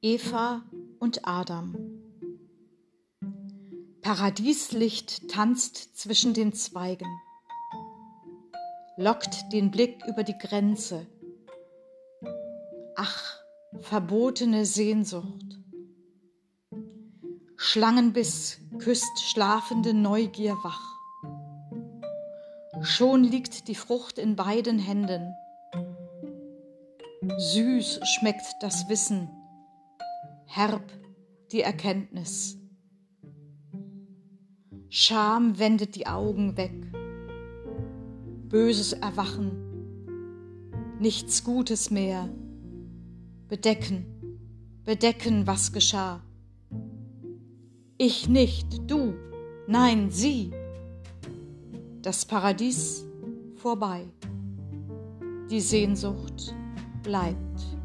Eva und Adam. Paradieslicht tanzt zwischen den Zweigen, lockt den Blick über die Grenze. Ach, verbotene Sehnsucht. Schlangenbiss küsst schlafende Neugier wach. Schon liegt die Frucht in beiden Händen. Süß schmeckt das Wissen, herb die Erkenntnis. Scham wendet die Augen weg. Böses Erwachen, nichts Gutes mehr. Bedecken, bedecken, was geschah. Ich nicht, du, nein, sie. Das Paradies vorbei. Die Sehnsucht bleibt.